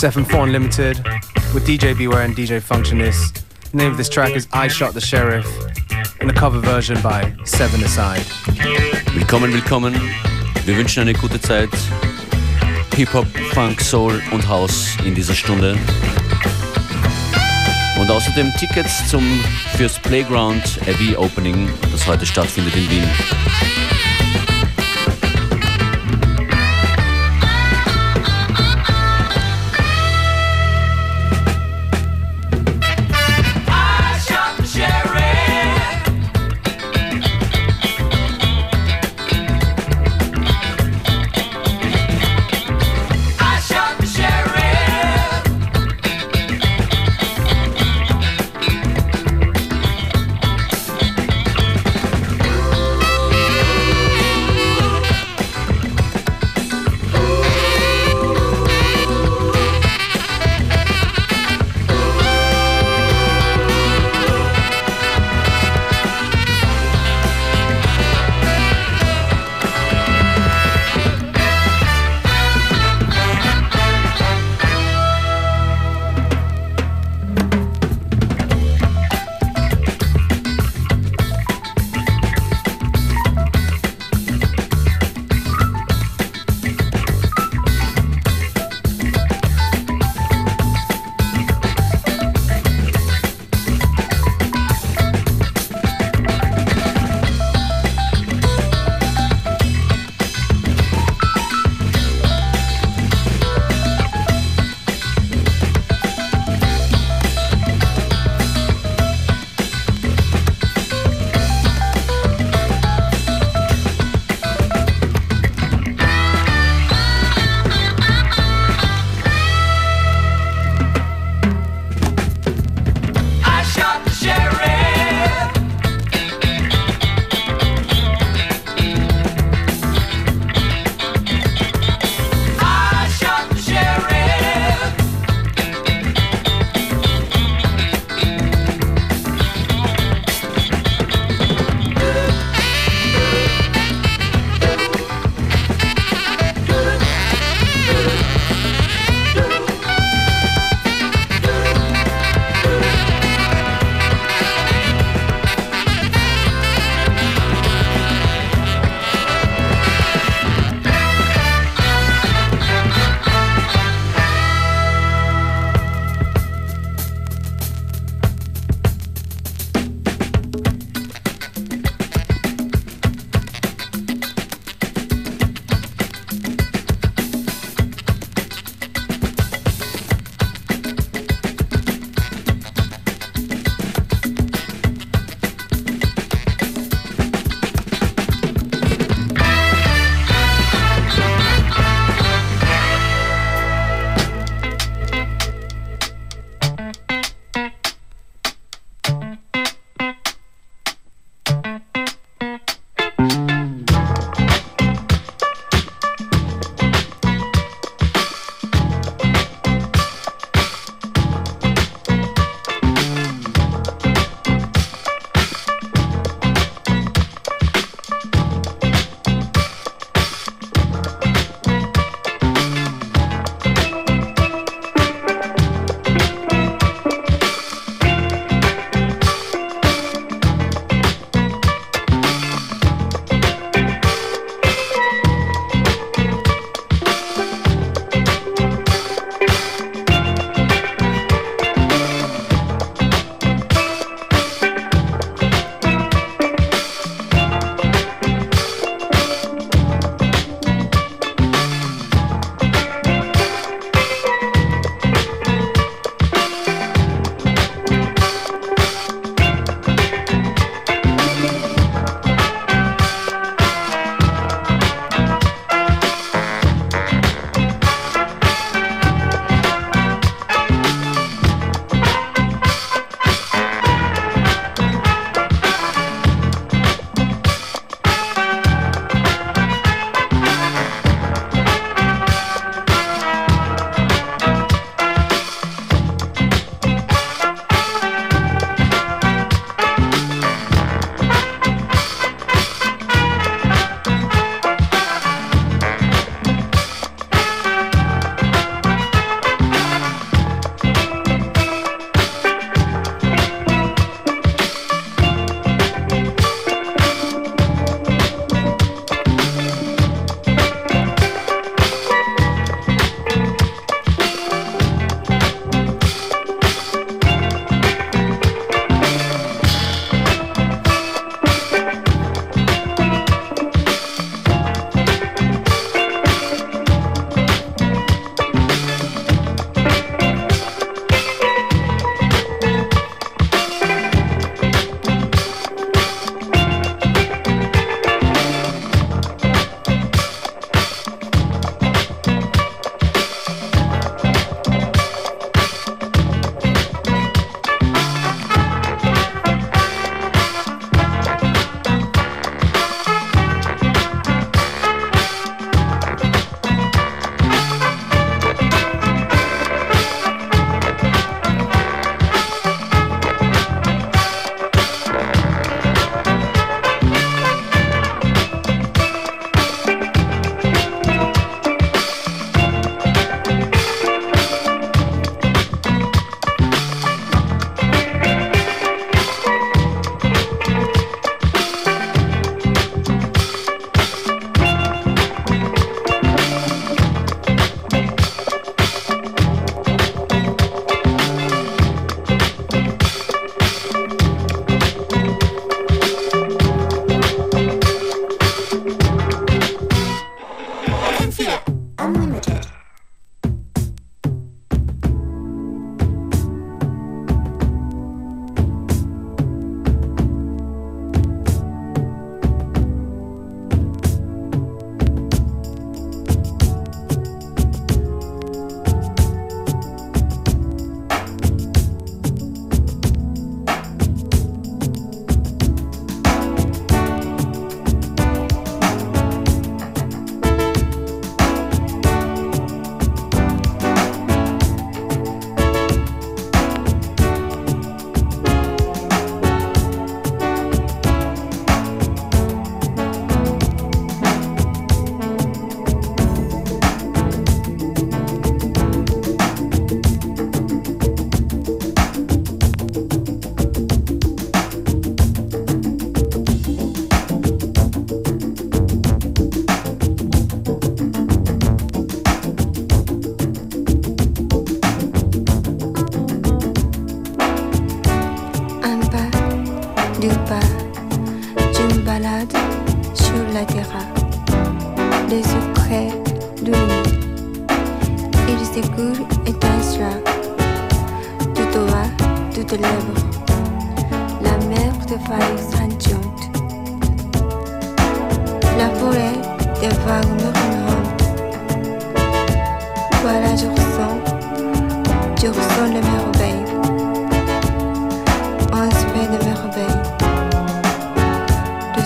It's FM4 Unlimited with DJ Beware and DJ Functionist. The name of this track is I Shot the Sheriff in a cover version by Seven Aside. Willkommen, willkommen. Wir wünschen eine gute Zeit. Hip-Hop, Funk, Soul und House in dieser Stunde. Und außerdem Tickets zum fürs Playground Abbey Opening, das heute stattfindet in Wien.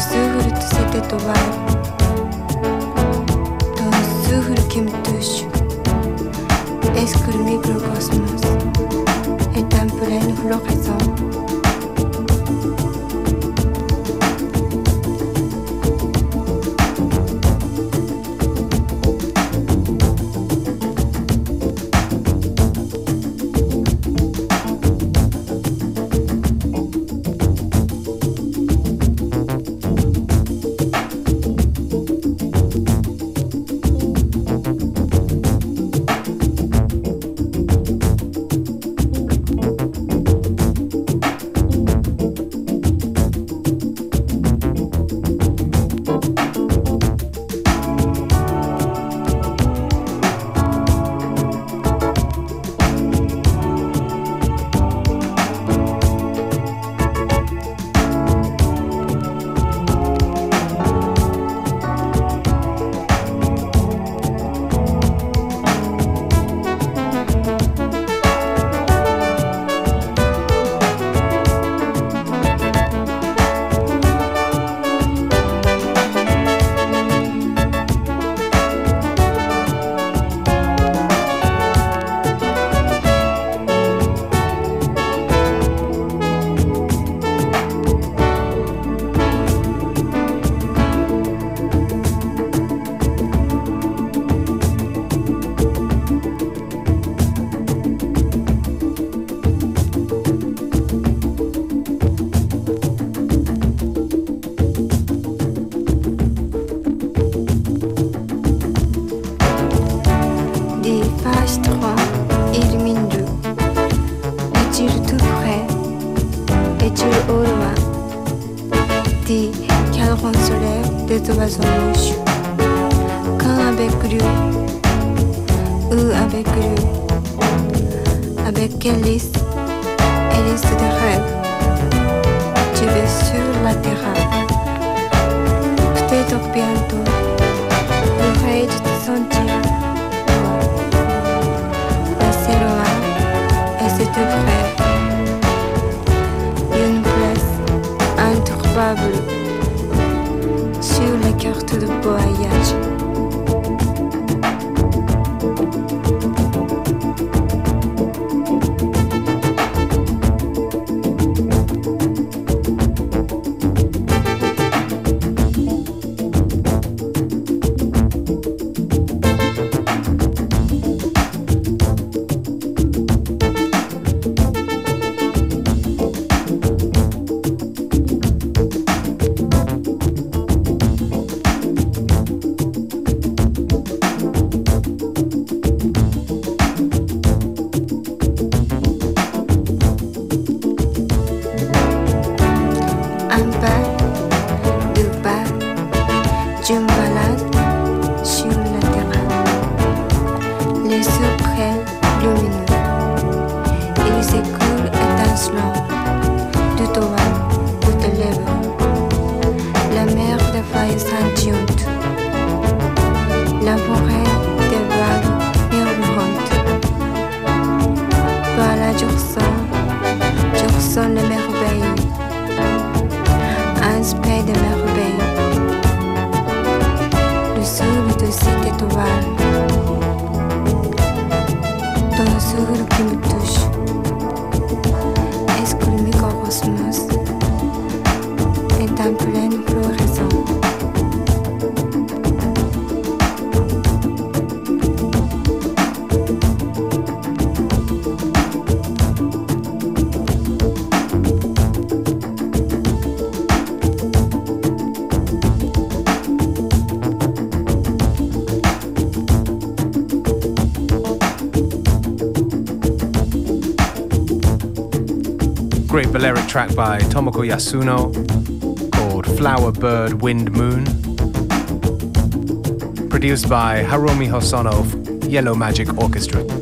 الزهرة ستة بعد Dans le zouhre qui me touche Est-ce que le microcosmos Est un plein floride track by Tomoko Yasuno called Flower Bird Wind Moon. Produced by Harumi Hosono of Yellow Magic Orchestra.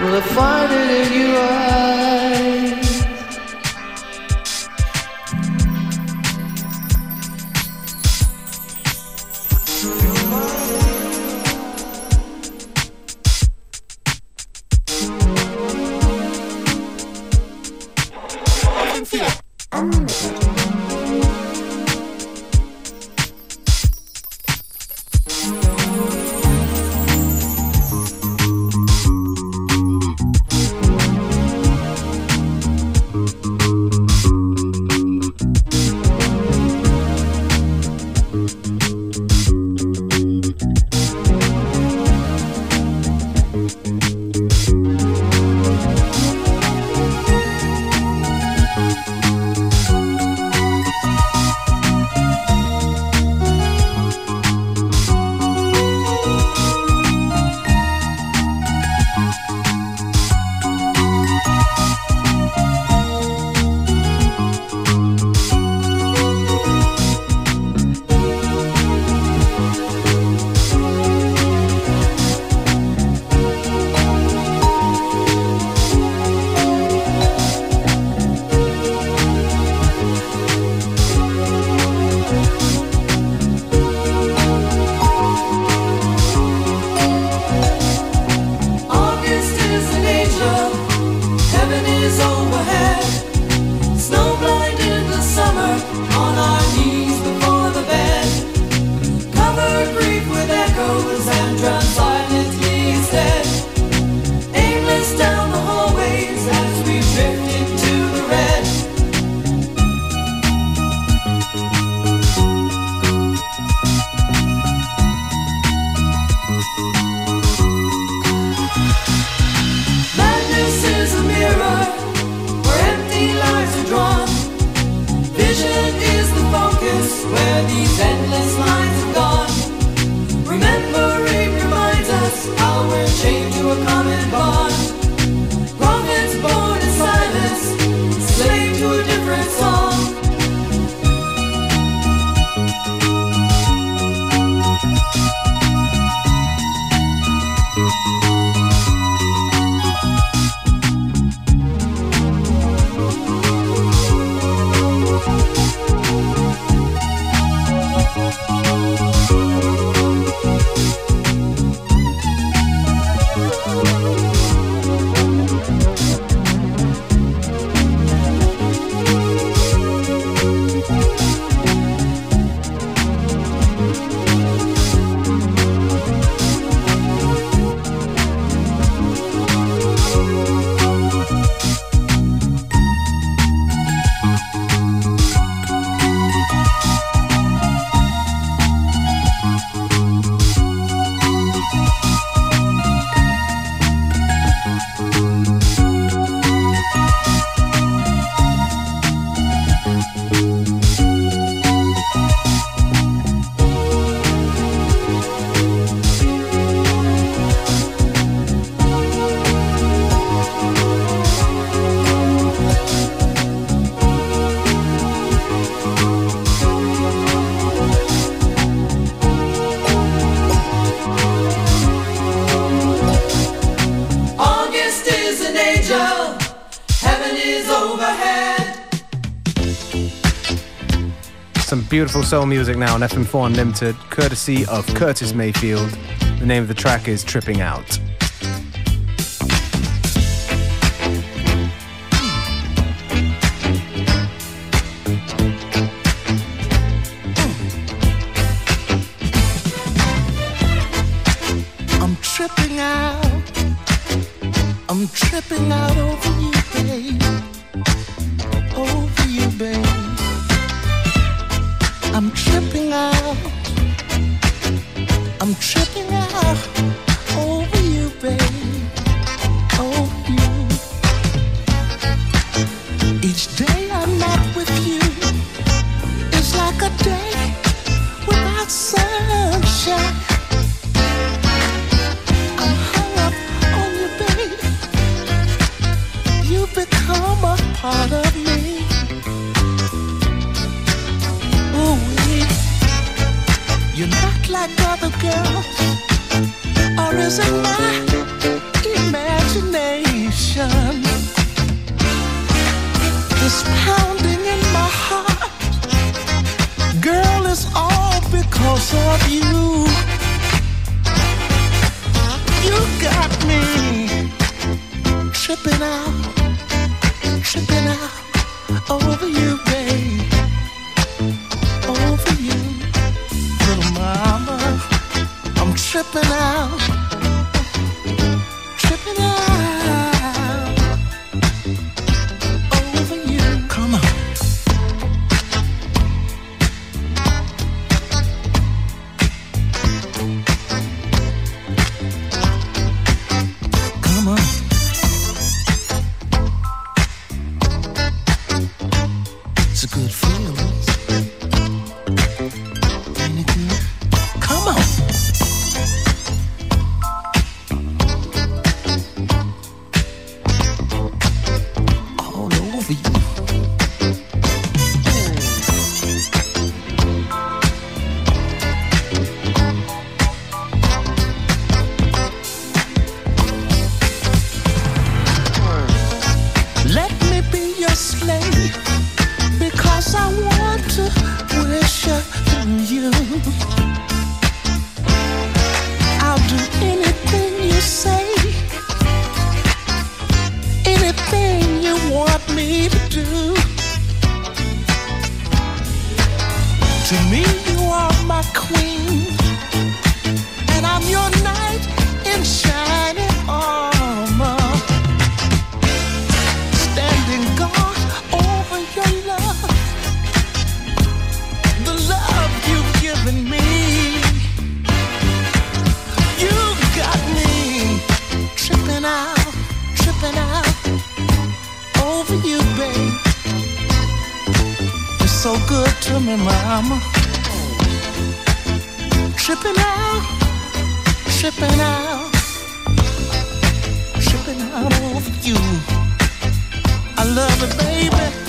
Will I find it in your eyes? goes and drums beautiful soul music now on FM4 Unlimited, courtesy of Curtis Mayfield. The name of the track is Tripping Out. because of you. You got me tripping out, tripping out over you, babe. Over you, little mama. I'm tripping out. me, mama. Tripping out, tripping out, tripping out over you. I love it, baby.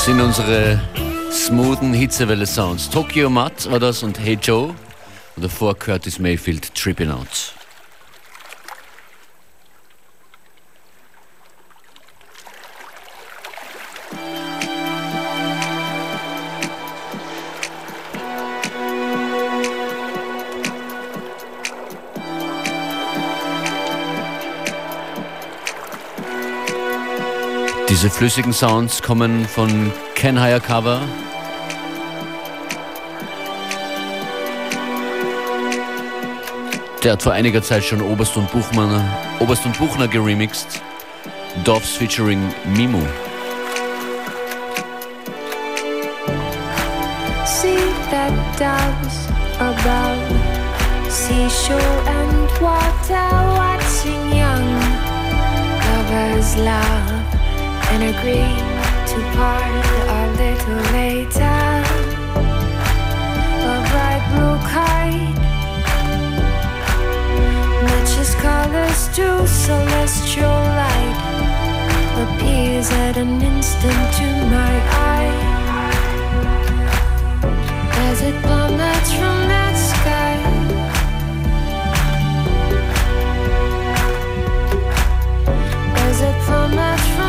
Sind unsere smoothen Hitzewelle-Sounds. Tokyo Matt war das und Hey Joe. Und davor Curtis Mayfield Tripping Out. Diese flüssigen Sounds kommen von Ken Hayakawa. Der hat vor einiger Zeit schon Oberst und Buchmann, Oberst und Buchner geremixed. Doves featuring Mimu. See that doves above seashore and water watching young lovers love and agree to part a little later. A bright blue kite matches colors to celestial light appears at an instant to my eye as it plummets from that sky. As it plummets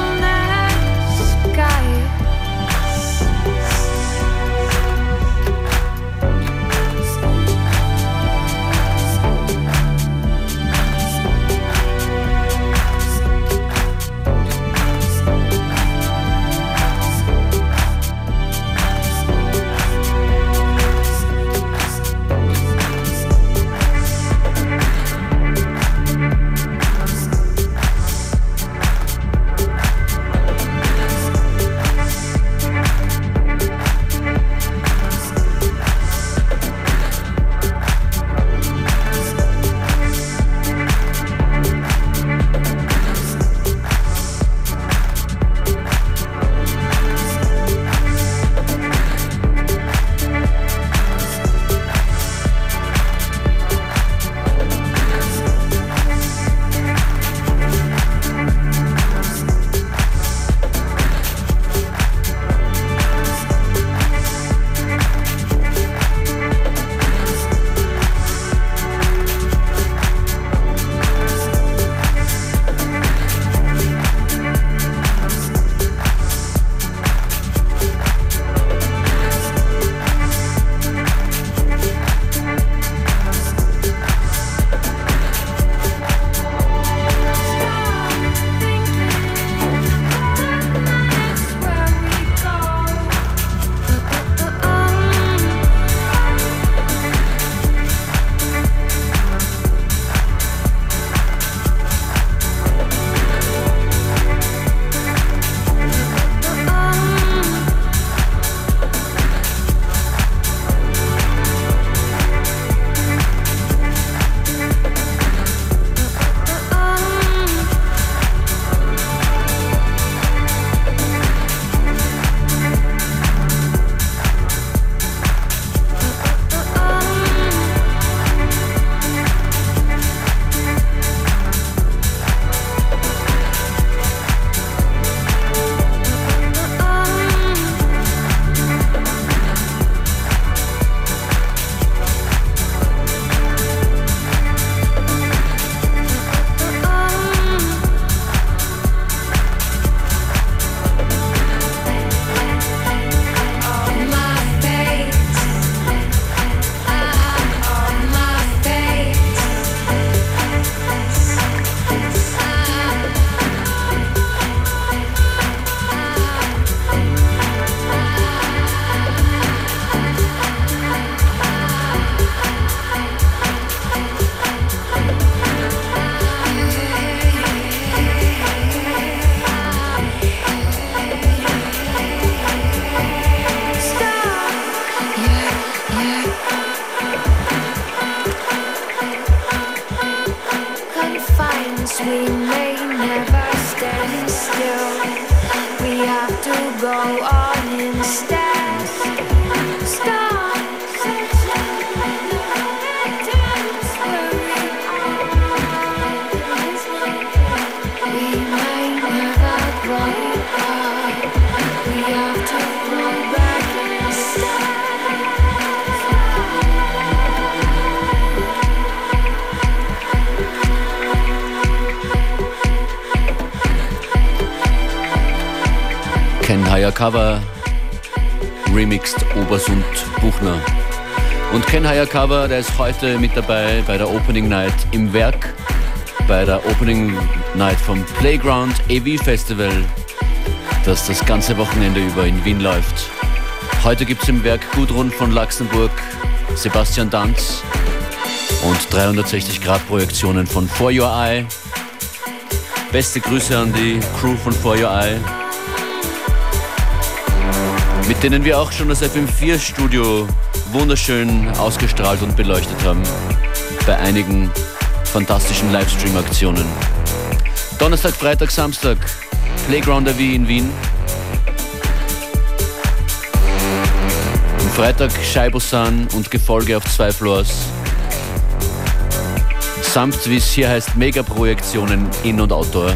Hayakawa remixed Obersund Buchner. Und Ken Hayakawa, der ist heute mit dabei bei der Opening Night im Werk, bei der Opening Night vom Playground AV Festival, das das ganze Wochenende über in Wien läuft. Heute gibt es im Werk Gudrun von Luxemburg, Sebastian Danz und 360 Grad Projektionen von For Your Eye. Beste Grüße an die Crew von For Your Eye mit denen wir auch schon das FM4 Studio wunderschön ausgestrahlt und beleuchtet haben. Bei einigen fantastischen Livestream-Aktionen. Donnerstag, Freitag, Samstag, Playground AV in Wien. Am Freitag Scheibosan und Gefolge auf zwei Floors. Samt, wie es hier heißt, Megaprojektionen in- und outdoor.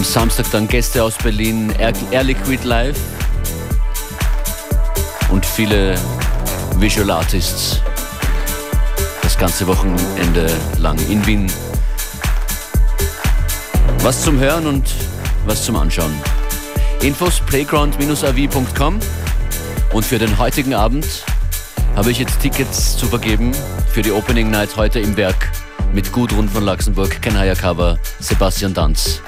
Am Samstag dann Gäste aus Berlin, Air, Air Liquid Live und viele Visual Artists. Das ganze Wochenende lang in Wien. Was zum Hören und was zum Anschauen. Infos playground-av.com und für den heutigen Abend habe ich jetzt Tickets zu vergeben für die Opening Night heute im Werk mit Gudrun von Luxemburg, Ken Hayakawa, Sebastian Danz.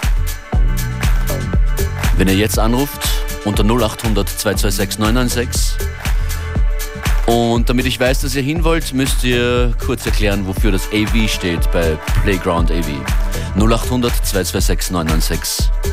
Wenn ihr jetzt anruft unter 0800 226 996 und damit ich weiß, dass ihr hin wollt, müsst ihr kurz erklären, wofür das AV steht bei Playground AV. 0800 226 996.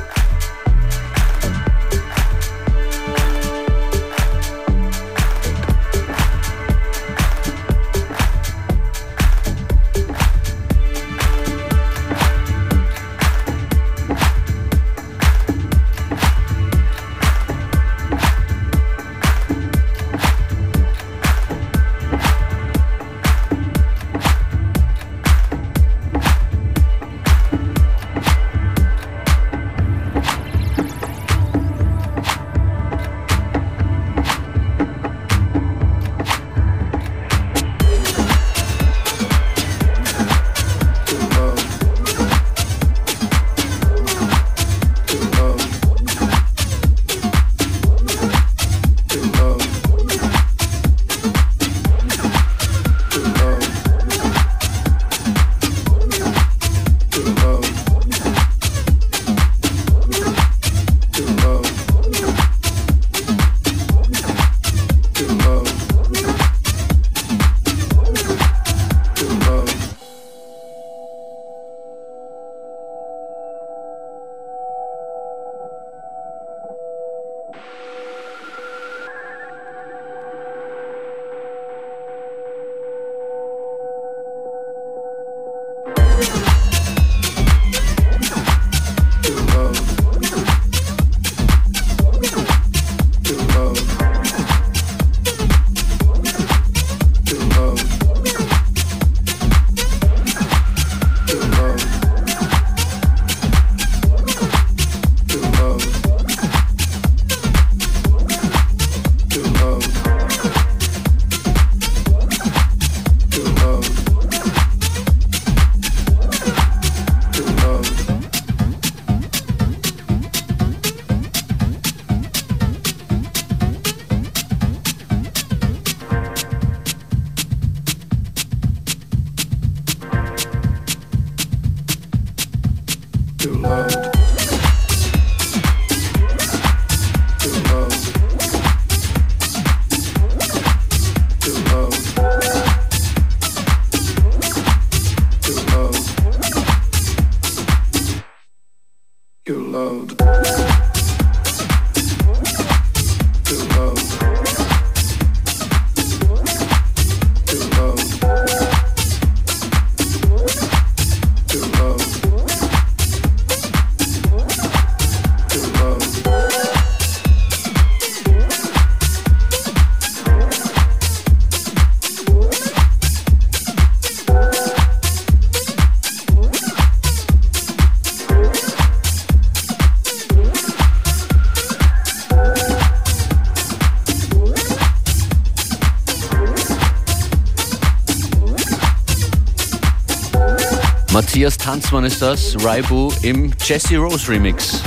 Matthias Tanzmann ist das, Raibu im Jesse Rose Remix.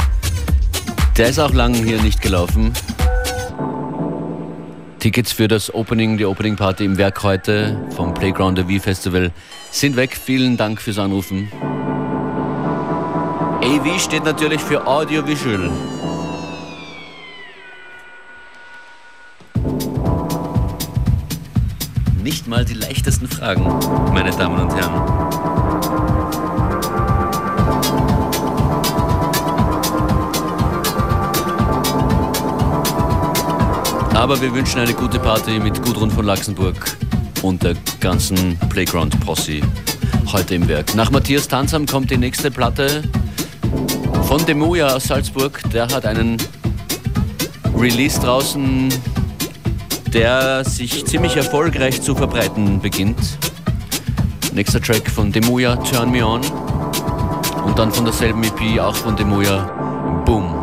Der ist auch lange hier nicht gelaufen. Tickets für das Opening, die Opening Party im Werk heute vom Playground der V Festival sind weg. Vielen Dank fürs Anrufen. AV steht natürlich für Audiovisual. Nicht mal die leichtesten Fragen, meine Damen und Herren. Aber wir wünschen eine gute Party mit Gudrun von Laxenburg und der ganzen Playground-Posse heute im Werk. Nach Matthias Tanzam kommt die nächste Platte von Demuja aus Salzburg. Der hat einen Release draußen, der sich ziemlich erfolgreich zu verbreiten beginnt. Nächster Track von Demuja, Turn Me On. Und dann von derselben EP, auch von Demuja, Boom.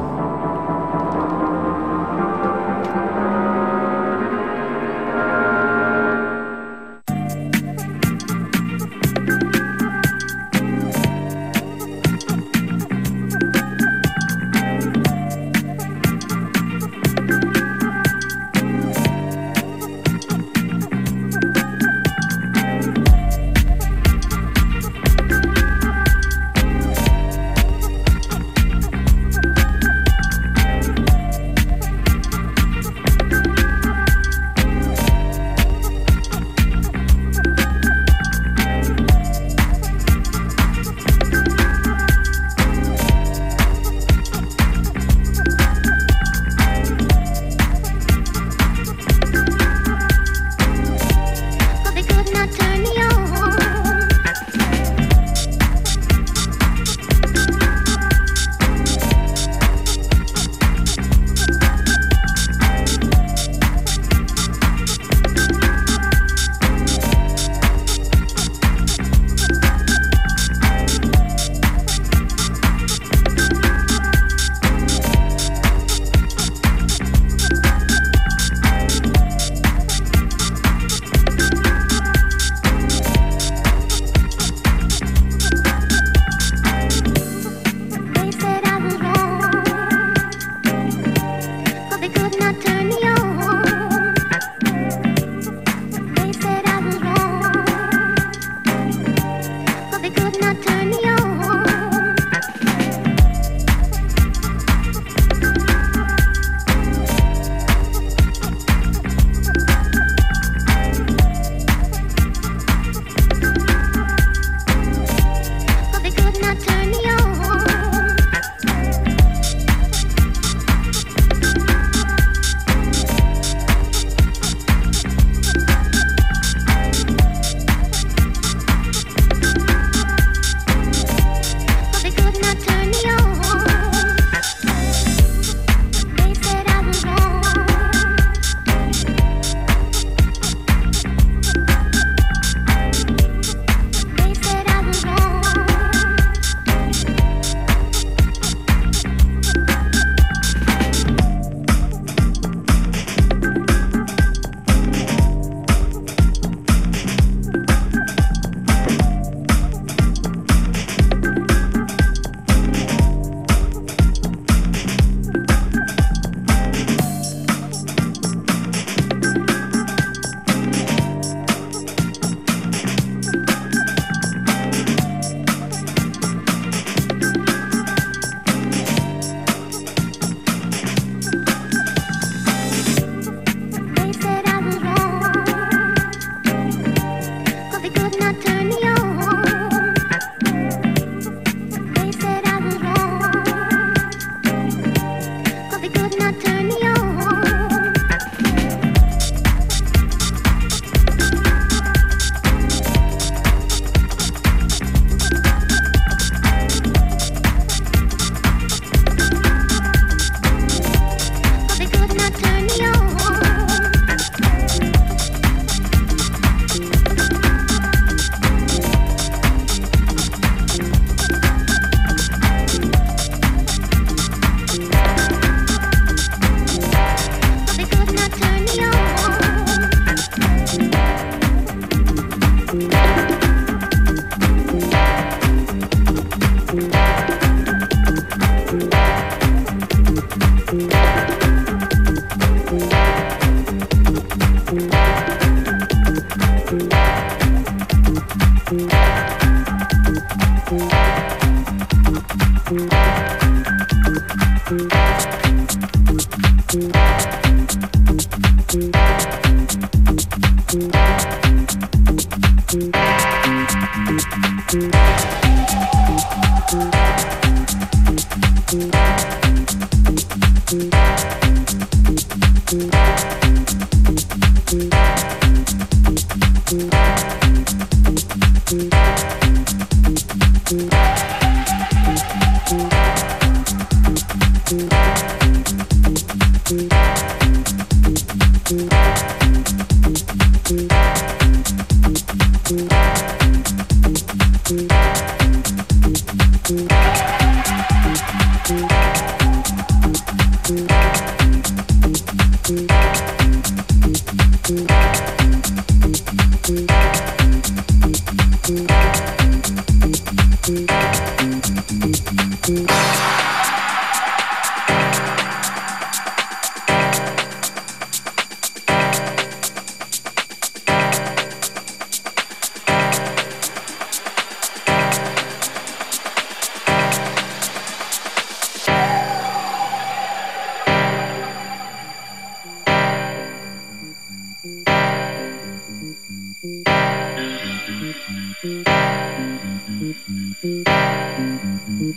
Thank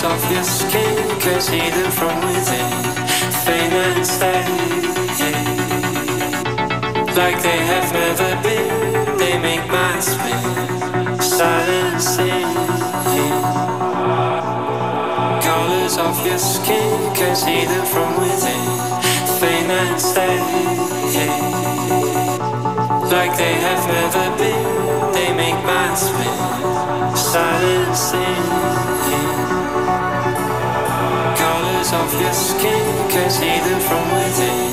layers off your skin Cause hidden from within. Fade and stay, Like they have never been They make minds spin. Silencing Colors off your skin Cause hidden from within. Fade and stay, Like they have never been They make minds spin. Silencing Colors of your skin can see them from within.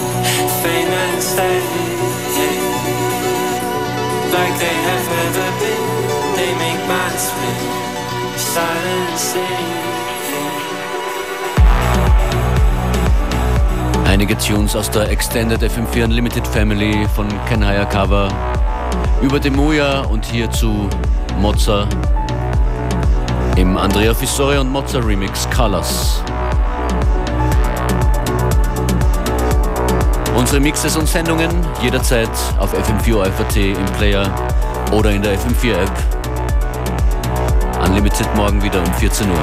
Fame and stay, like they have never been. They make my spin, silencing. Einige Tunes aus der Extended FM4 Unlimited Family von Ken Hayakawa über Demuya und hier zu Mozza im Andrea Fissore und Mozza Remix Colors. Unsere Mixes und Sendungen jederzeit auf FM4 FAT im Player oder in der FM4 App. Unlimited morgen wieder um 14 Uhr.